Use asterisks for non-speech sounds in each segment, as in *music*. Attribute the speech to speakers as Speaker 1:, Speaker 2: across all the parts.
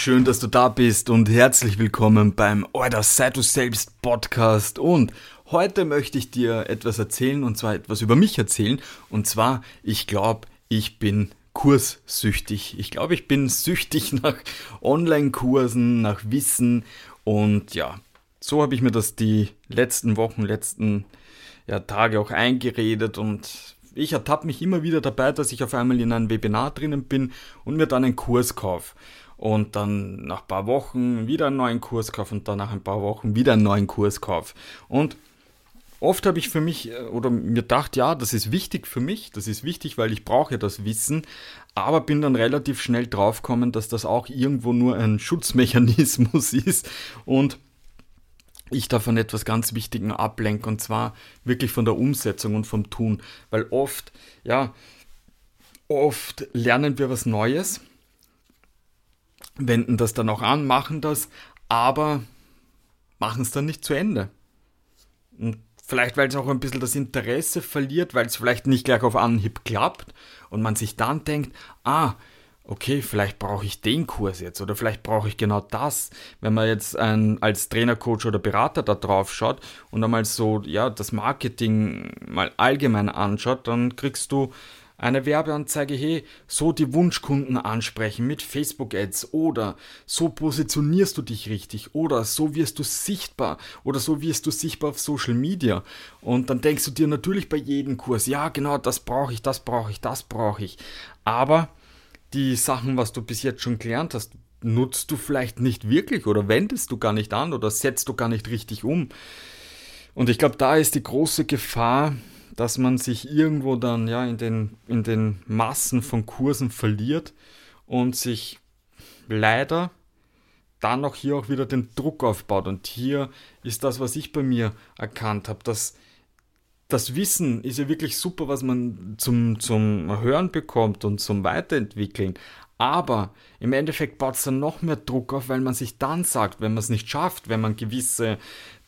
Speaker 1: schön, dass du da bist und herzlich willkommen beim Order Sei du selbst Podcast. Und heute möchte ich dir etwas erzählen und zwar etwas über mich erzählen. Und zwar, ich glaube, ich bin kurssüchtig. Ich glaube, ich bin süchtig *laughs* nach Online-Kursen, nach Wissen und ja, so habe ich mir das die letzten Wochen, letzten ja, Tage auch eingeredet und ich ertappe mich immer wieder dabei, dass ich auf einmal in einem Webinar drinnen bin und mir dann einen Kurs kaufe. Und dann nach ein paar Wochen wieder einen neuen Kurs kaufe und dann nach ein paar Wochen wieder einen neuen Kurs kaufe. Und oft habe ich für mich äh, oder mir gedacht, ja, das ist wichtig für mich, das ist wichtig, weil ich brauche das Wissen, aber bin dann relativ schnell draufgekommen, dass das auch irgendwo nur ein Schutzmechanismus *laughs* ist und ich da von etwas ganz Wichtigem ablenke und zwar wirklich von der Umsetzung und vom Tun, weil oft, ja, oft lernen wir was Neues, wenden das dann auch an, machen das, aber machen es dann nicht zu Ende. Und vielleicht, weil es auch ein bisschen das Interesse verliert, weil es vielleicht nicht gleich auf Anhieb klappt und man sich dann denkt, ah, okay, vielleicht brauche ich den Kurs jetzt oder vielleicht brauche ich genau das. Wenn man jetzt ein, als Trainer, Coach oder Berater da drauf schaut und einmal so, ja, das Marketing mal allgemein anschaut, dann kriegst du eine Werbeanzeige, hey, so die Wunschkunden ansprechen mit Facebook-Ads oder so positionierst du dich richtig oder so wirst du sichtbar oder so wirst du sichtbar auf Social Media. Und dann denkst du dir natürlich bei jedem Kurs, ja, genau, das brauche ich, das brauche ich, das brauche ich. Aber die Sachen, was du bis jetzt schon gelernt hast, nutzt du vielleicht nicht wirklich oder wendest du gar nicht an oder setzt du gar nicht richtig um. Und ich glaube, da ist die große Gefahr, dass man sich irgendwo dann ja in den, in den Massen von Kursen verliert und sich leider dann auch hier auch wieder den Druck aufbaut. Und hier ist das, was ich bei mir erkannt habe, dass das Wissen ist ja wirklich super, was man zum, zum Hören bekommt und zum Weiterentwickeln. Aber im Endeffekt baut es dann noch mehr Druck auf, weil man sich dann sagt, wenn man es nicht schafft, wenn man gewisse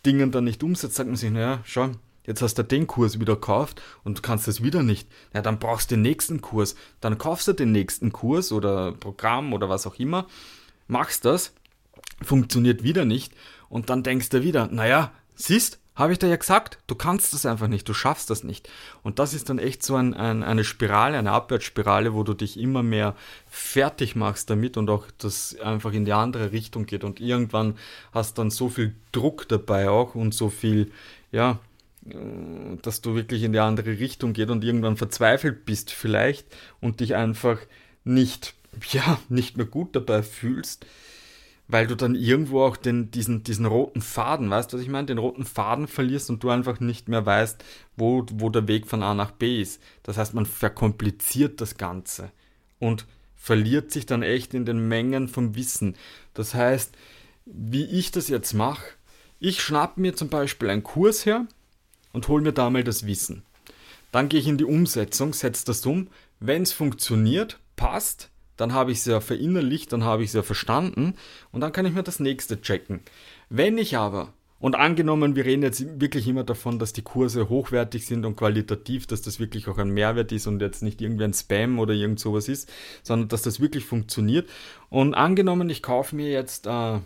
Speaker 1: Dinge dann nicht umsetzt, sagt man sich, naja, schau, jetzt hast du den Kurs wieder gekauft und du kannst das wieder nicht. Ja, dann brauchst du den nächsten Kurs. Dann kaufst du den nächsten Kurs oder Programm oder was auch immer, machst das, funktioniert wieder nicht und dann denkst du wieder, naja, siehst, habe ich dir ja gesagt, du kannst das einfach nicht, du schaffst das nicht. Und das ist dann echt so ein, ein, eine Spirale, eine Abwärtsspirale, wo du dich immer mehr fertig machst damit und auch das einfach in die andere Richtung geht. Und irgendwann hast dann so viel Druck dabei auch und so viel, ja, dass du wirklich in die andere Richtung geht und irgendwann verzweifelt bist vielleicht und dich einfach nicht, ja, nicht mehr gut dabei fühlst weil du dann irgendwo auch den, diesen, diesen roten Faden, weißt du, was ich meine? Den roten Faden verlierst und du einfach nicht mehr weißt, wo, wo der Weg von A nach B ist. Das heißt, man verkompliziert das Ganze und verliert sich dann echt in den Mengen vom Wissen. Das heißt, wie ich das jetzt mache, ich schnapp mir zum Beispiel einen Kurs her und hole mir da mal das Wissen. Dann gehe ich in die Umsetzung, setze das um. Wenn es funktioniert, passt, dann habe ich es ja verinnerlicht, dann habe ich es ja verstanden und dann kann ich mir das nächste checken. Wenn ich aber, und angenommen, wir reden jetzt wirklich immer davon, dass die Kurse hochwertig sind und qualitativ, dass das wirklich auch ein Mehrwert ist und jetzt nicht irgendwie ein Spam oder irgend sowas ist, sondern dass das wirklich funktioniert. Und angenommen, ich kaufe mir jetzt, äh,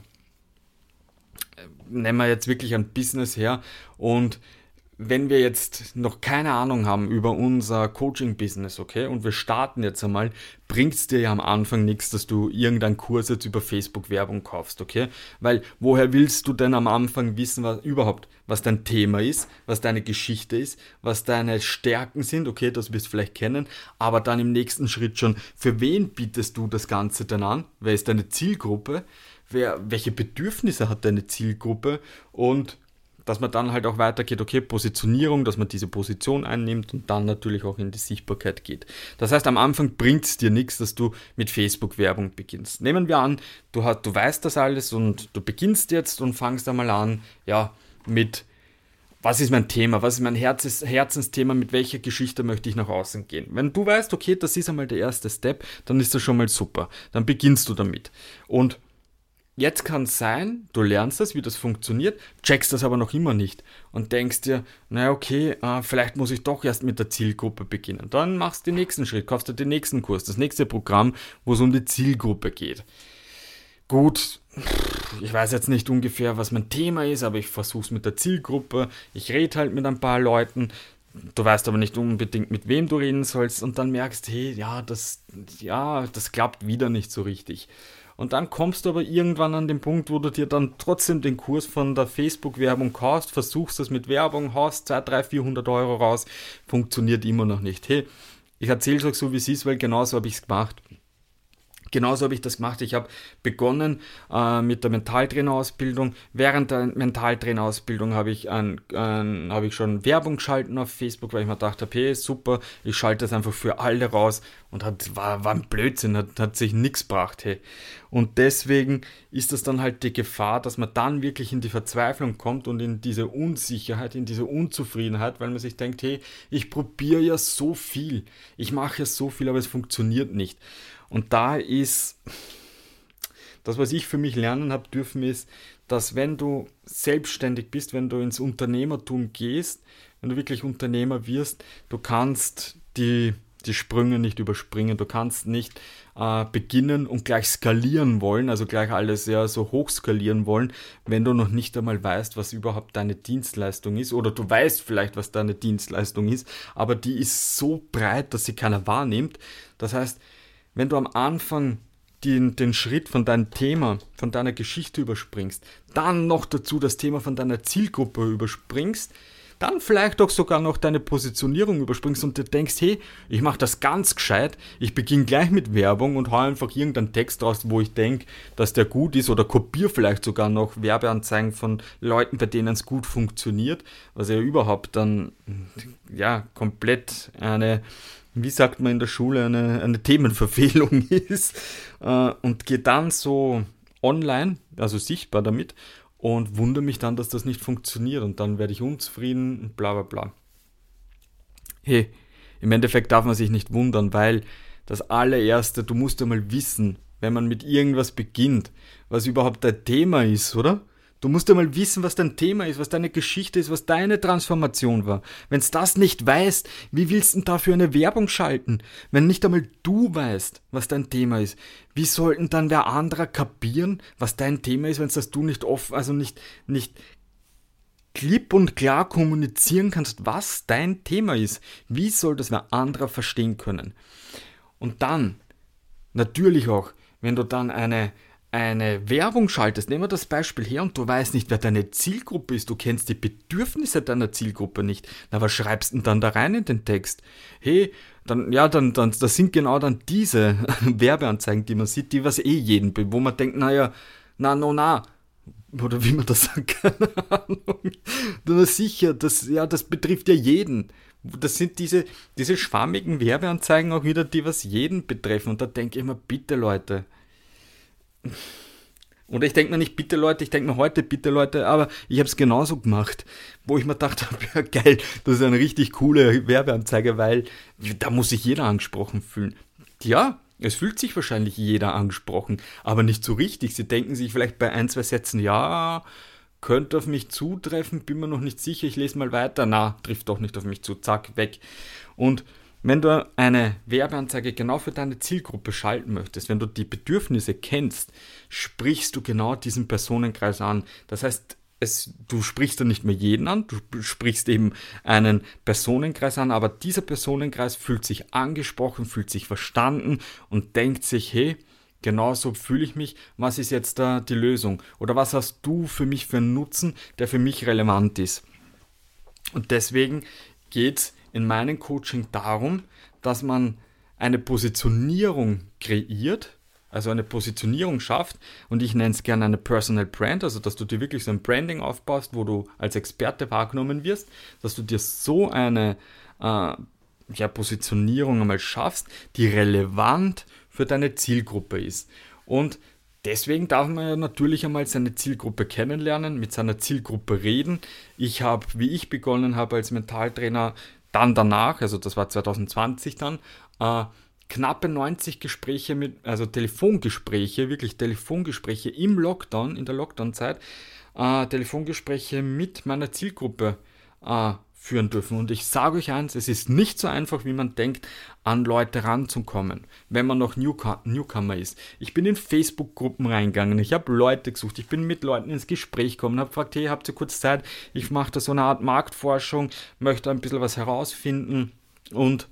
Speaker 1: nehmen wir jetzt wirklich ein Business her und wenn wir jetzt noch keine Ahnung haben über unser Coaching-Business, okay, und wir starten jetzt einmal, bringt es dir ja am Anfang nichts, dass du irgendeinen Kurs jetzt über Facebook-Werbung kaufst, okay? Weil woher willst du denn am Anfang wissen, was überhaupt, was dein Thema ist, was deine Geschichte ist, was deine Stärken sind, okay, das wirst du vielleicht kennen, aber dann im nächsten Schritt schon, für wen bietest du das Ganze denn an? Wer ist deine Zielgruppe? Wer, welche Bedürfnisse hat deine Zielgruppe? Und dass man dann halt auch weitergeht, okay, Positionierung, dass man diese Position einnimmt und dann natürlich auch in die Sichtbarkeit geht. Das heißt, am Anfang bringt es dir nichts, dass du mit Facebook-Werbung beginnst. Nehmen wir an, du, hast, du weißt das alles und du beginnst jetzt und fangst einmal an, ja, mit was ist mein Thema, was ist mein Herzens Herzensthema, mit welcher Geschichte möchte ich nach außen gehen. Wenn du weißt, okay, das ist einmal der erste Step, dann ist das schon mal super. Dann beginnst du damit. Und Jetzt kann es sein, du lernst das, wie das funktioniert, checkst das aber noch immer nicht und denkst dir, naja, okay, äh, vielleicht muss ich doch erst mit der Zielgruppe beginnen. Dann machst du den nächsten Schritt, kaufst du den nächsten Kurs, das nächste Programm, wo es um die Zielgruppe geht. gut, ich weiß jetzt nicht ungefähr, was mein Thema ist, aber ich versuche es mit der Zielgruppe. Ich rede halt mit ein paar Leuten. Du weißt aber nicht unbedingt, mit wem du reden sollst. Und dann merkst, hey, ja, das, ja, das klappt wieder nicht so richtig. Und dann kommst du aber irgendwann an den Punkt, wo du dir dann trotzdem den Kurs von der Facebook-Werbung kaufst, versuchst das mit Werbung, haust 2, 3, 400 Euro raus, funktioniert immer noch nicht. Hey, ich erzähle es euch so, wie es ist, weil genauso habe ich es gemacht. Genauso habe ich das gemacht. Ich habe begonnen äh, mit der Mentaltrainerausbildung. Während der Mentaltrainerausbildung habe ich, ein, ein, hab ich schon Werbung geschalten auf Facebook, weil ich mir gedacht habe, hey, super, ich schalte das einfach für alle raus und hat, war, war ein Blödsinn, hat, hat sich nichts gebracht. Hey. Und deswegen ist das dann halt die Gefahr, dass man dann wirklich in die Verzweiflung kommt und in diese Unsicherheit, in diese Unzufriedenheit, weil man sich denkt, hey, ich probiere ja so viel, ich mache ja so viel, aber es funktioniert nicht. Und da ist das, was ich für mich lernen habe dürfen, ist, dass wenn du selbstständig bist, wenn du ins Unternehmertum gehst, wenn du wirklich Unternehmer wirst, du kannst die, die Sprünge nicht überspringen, du kannst nicht äh, beginnen und gleich skalieren wollen, also gleich alles ja so hoch skalieren wollen, wenn du noch nicht einmal weißt, was überhaupt deine Dienstleistung ist, oder du weißt vielleicht, was deine Dienstleistung ist, aber die ist so breit, dass sie keiner wahrnimmt. Das heißt, wenn du am Anfang den, den Schritt von deinem Thema, von deiner Geschichte überspringst, dann noch dazu das Thema von deiner Zielgruppe überspringst, dann vielleicht auch sogar noch deine Positionierung überspringst und dir denkst, hey, ich mache das ganz gescheit, ich beginne gleich mit Werbung und hau einfach irgendeinen Text raus, wo ich denke, dass der gut ist oder kopiere vielleicht sogar noch Werbeanzeigen von Leuten, bei denen es gut funktioniert, was ja überhaupt dann ja komplett eine wie sagt man in der Schule, eine, eine Themenverfehlung *laughs* ist äh, und gehe dann so online, also sichtbar damit und wundere mich dann, dass das nicht funktioniert und dann werde ich unzufrieden und bla bla bla. Hey, im Endeffekt darf man sich nicht wundern, weil das allererste, du musst einmal wissen, wenn man mit irgendwas beginnt, was überhaupt dein Thema ist, oder? Du musst einmal wissen, was dein Thema ist, was deine Geschichte ist, was deine Transformation war. Wenn du das nicht weißt, wie willst du dafür eine Werbung schalten? Wenn nicht einmal du weißt, was dein Thema ist, wie sollten dann wer anderer kapieren, was dein Thema ist, wenn das du nicht offen, also nicht, nicht klipp und klar kommunizieren kannst, was dein Thema ist? Wie soll das wer anderer verstehen können? Und dann, natürlich auch, wenn du dann eine, eine Werbung schaltest, nehmen wir das Beispiel her und du weißt nicht, wer deine Zielgruppe ist, du kennst die Bedürfnisse deiner Zielgruppe nicht, na was schreibst du denn dann da rein in den Text? Hey, dann, ja, dann, dann, das sind genau dann diese *laughs* Werbeanzeigen, die man sieht, die was eh jeden, wo man denkt, naja, na, no, na, oder wie man das *laughs* sagt, keine Ahnung. Na sicher, das, ja, das betrifft ja jeden. Das sind diese, diese schwammigen Werbeanzeigen auch wieder, die was jeden betreffen. Und da denke ich mir, bitte Leute, oder ich denke mir nicht, bitte Leute, ich denke mir heute, bitte Leute, aber ich habe es genauso gemacht, wo ich mir gedacht habe, *laughs* ja geil, das ist eine richtig coole Werbeanzeige, weil da muss sich jeder angesprochen fühlen. Ja, es fühlt sich wahrscheinlich jeder angesprochen, aber nicht so richtig. Sie denken sich vielleicht bei ein, zwei Sätzen, ja, könnte auf mich zutreffen, bin mir noch nicht sicher, ich lese mal weiter. Na, trifft doch nicht auf mich zu, zack, weg. Und wenn du eine Werbeanzeige genau für deine Zielgruppe schalten möchtest, wenn du die Bedürfnisse kennst, sprichst du genau diesen Personenkreis an. Das heißt, es, du sprichst dann nicht mehr jeden an, du sprichst eben einen Personenkreis an, aber dieser Personenkreis fühlt sich angesprochen, fühlt sich verstanden und denkt sich, hey, genau so fühle ich mich, was ist jetzt da die Lösung? Oder was hast du für mich für einen Nutzen, der für mich relevant ist? Und deswegen geht es in meinem Coaching darum, dass man eine Positionierung kreiert, also eine Positionierung schafft und ich nenne es gerne eine Personal Brand, also dass du dir wirklich so ein Branding aufbaust, wo du als Experte wahrgenommen wirst, dass du dir so eine äh, ja, Positionierung einmal schaffst, die relevant für deine Zielgruppe ist. Und deswegen darf man ja natürlich einmal seine Zielgruppe kennenlernen, mit seiner Zielgruppe reden. Ich habe, wie ich begonnen habe als Mentaltrainer, dann danach, also das war 2020 dann, äh, knappe 90 Gespräche mit, also Telefongespräche, wirklich Telefongespräche im Lockdown, in der Lockdown-Zeit, äh, Telefongespräche mit meiner Zielgruppe äh, führen dürfen. Und ich sage euch eins, es ist nicht so einfach, wie man denkt, an Leute ranzukommen, wenn man noch Newcomer ist. Ich bin in Facebook-Gruppen reingegangen, ich habe Leute gesucht, ich bin mit Leuten ins Gespräch gekommen, habe gefragt, hey, habt ihr kurz Zeit? Ich mache da so eine Art Marktforschung, möchte ein bisschen was herausfinden und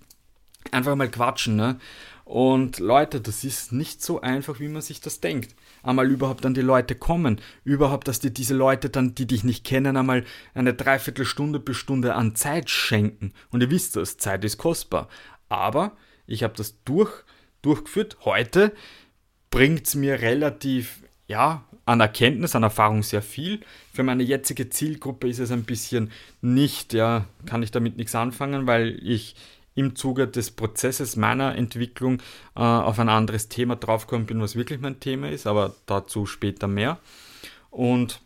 Speaker 1: einfach mal quatschen. Ne? Und Leute, das ist nicht so einfach, wie man sich das denkt. Einmal überhaupt an die Leute kommen, überhaupt, dass dir diese Leute dann, die dich nicht kennen, einmal eine Dreiviertelstunde bis Stunde an Zeit schenken. Und ihr wisst das, Zeit ist kostbar. Aber ich habe das durch, durchgeführt. Heute bringt es mir relativ, ja, an Erkenntnis, an Erfahrung sehr viel. Für meine jetzige Zielgruppe ist es ein bisschen nicht, ja, kann ich damit nichts anfangen, weil ich im Zuge des Prozesses meiner Entwicklung äh, auf ein anderes Thema draufgekommen bin, was wirklich mein Thema ist, aber dazu später mehr. Und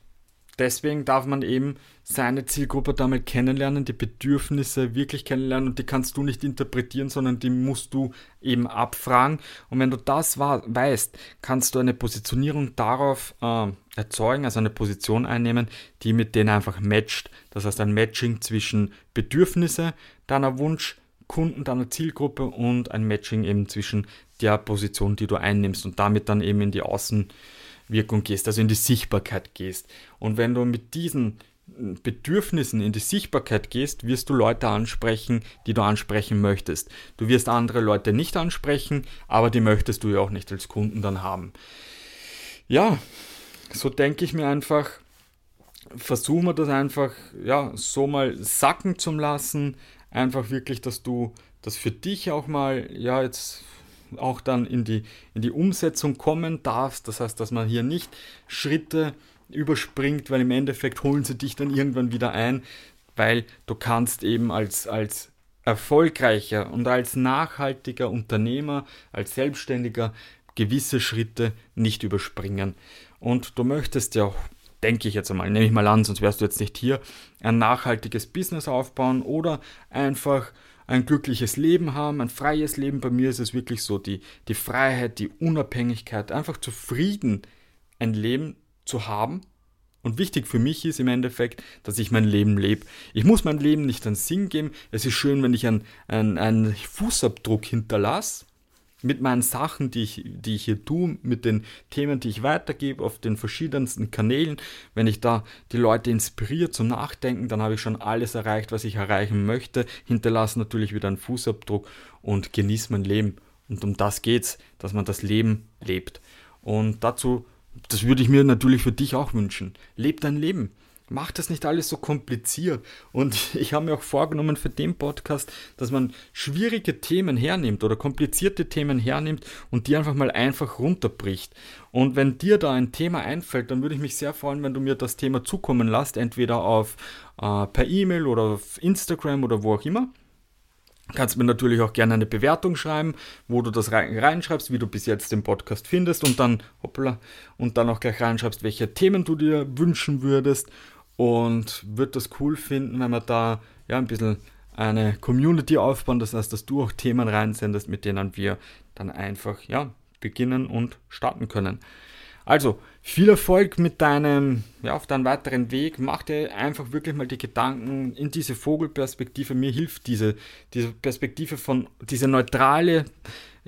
Speaker 1: deswegen darf man eben seine Zielgruppe damit kennenlernen, die Bedürfnisse wirklich kennenlernen und die kannst du nicht interpretieren, sondern die musst du eben abfragen. Und wenn du das weißt, kannst du eine Positionierung darauf äh, erzeugen, also eine Position einnehmen, die mit denen einfach matcht. Das heißt ein Matching zwischen Bedürfnisse deiner Wunsch, Kunden deiner Zielgruppe und ein Matching eben zwischen der Position, die du einnimmst und damit dann eben in die Außenwirkung gehst, also in die Sichtbarkeit gehst. Und wenn du mit diesen Bedürfnissen in die Sichtbarkeit gehst, wirst du Leute ansprechen, die du ansprechen möchtest. Du wirst andere Leute nicht ansprechen, aber die möchtest du ja auch nicht als Kunden dann haben. Ja, so denke ich mir einfach, versuchen wir das einfach ja, so mal sacken zu lassen, einfach wirklich, dass du das für dich auch mal, ja, jetzt auch dann in die, in die Umsetzung kommen darfst. Das heißt, dass man hier nicht Schritte überspringt, weil im Endeffekt holen sie dich dann irgendwann wieder ein, weil du kannst eben als, als erfolgreicher und als nachhaltiger Unternehmer, als Selbstständiger gewisse Schritte nicht überspringen. Und du möchtest ja auch denke ich jetzt einmal, nehme ich mal an, sonst wärst du jetzt nicht hier, ein nachhaltiges Business aufbauen oder einfach ein glückliches Leben haben, ein freies Leben. Bei mir ist es wirklich so, die, die Freiheit, die Unabhängigkeit, einfach zufrieden ein Leben zu haben. Und wichtig für mich ist im Endeffekt, dass ich mein Leben lebe. Ich muss mein Leben nicht einen Sinn geben. Es ist schön, wenn ich einen, einen, einen Fußabdruck hinterlasse mit meinen Sachen, die ich, die ich hier tue, mit den Themen, die ich weitergebe auf den verschiedensten Kanälen, wenn ich da die Leute inspiriere zum Nachdenken, dann habe ich schon alles erreicht, was ich erreichen möchte, hinterlasse natürlich wieder einen Fußabdruck und genieße mein Leben. Und um das geht's, dass man das Leben lebt. Und dazu, das würde ich mir natürlich für dich auch wünschen. Leb dein Leben. Mach das nicht alles so kompliziert. Und *laughs* ich habe mir auch vorgenommen für den Podcast, dass man schwierige Themen hernimmt oder komplizierte Themen hernimmt und die einfach mal einfach runterbricht. Und wenn dir da ein Thema einfällt, dann würde ich mich sehr freuen, wenn du mir das Thema zukommen lässt, entweder auf äh, per E-Mail oder auf Instagram oder wo auch immer. Kannst mir natürlich auch gerne eine Bewertung schreiben, wo du das reinschreibst, wie du bis jetzt den Podcast findest und dann, hoppla, und dann auch gleich reinschreibst, welche Themen du dir wünschen würdest und würde das cool finden, wenn wir da ja ein bisschen eine Community aufbauen, das heißt, dass du auch Themen reinsendest, mit denen wir dann einfach ja beginnen und starten können. Also, viel Erfolg mit deinem, ja, auf deinem weiteren Weg. Mach dir einfach wirklich mal die Gedanken in diese Vogelperspektive. Mir hilft diese, diese Perspektive von, diese neutrale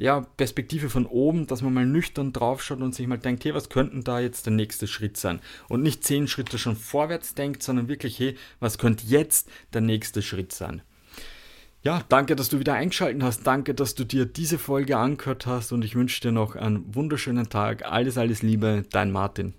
Speaker 1: ja, Perspektive von oben, dass man mal nüchtern draufschaut und sich mal denkt, hey, was könnten da jetzt der nächste Schritt sein? Und nicht zehn Schritte schon vorwärts denkt, sondern wirklich, hey, was könnte jetzt der nächste Schritt sein? Ja, danke, dass du wieder eingeschaltet hast. Danke, dass du dir diese Folge angehört hast und ich wünsche dir noch einen wunderschönen Tag. Alles, alles Liebe, dein Martin.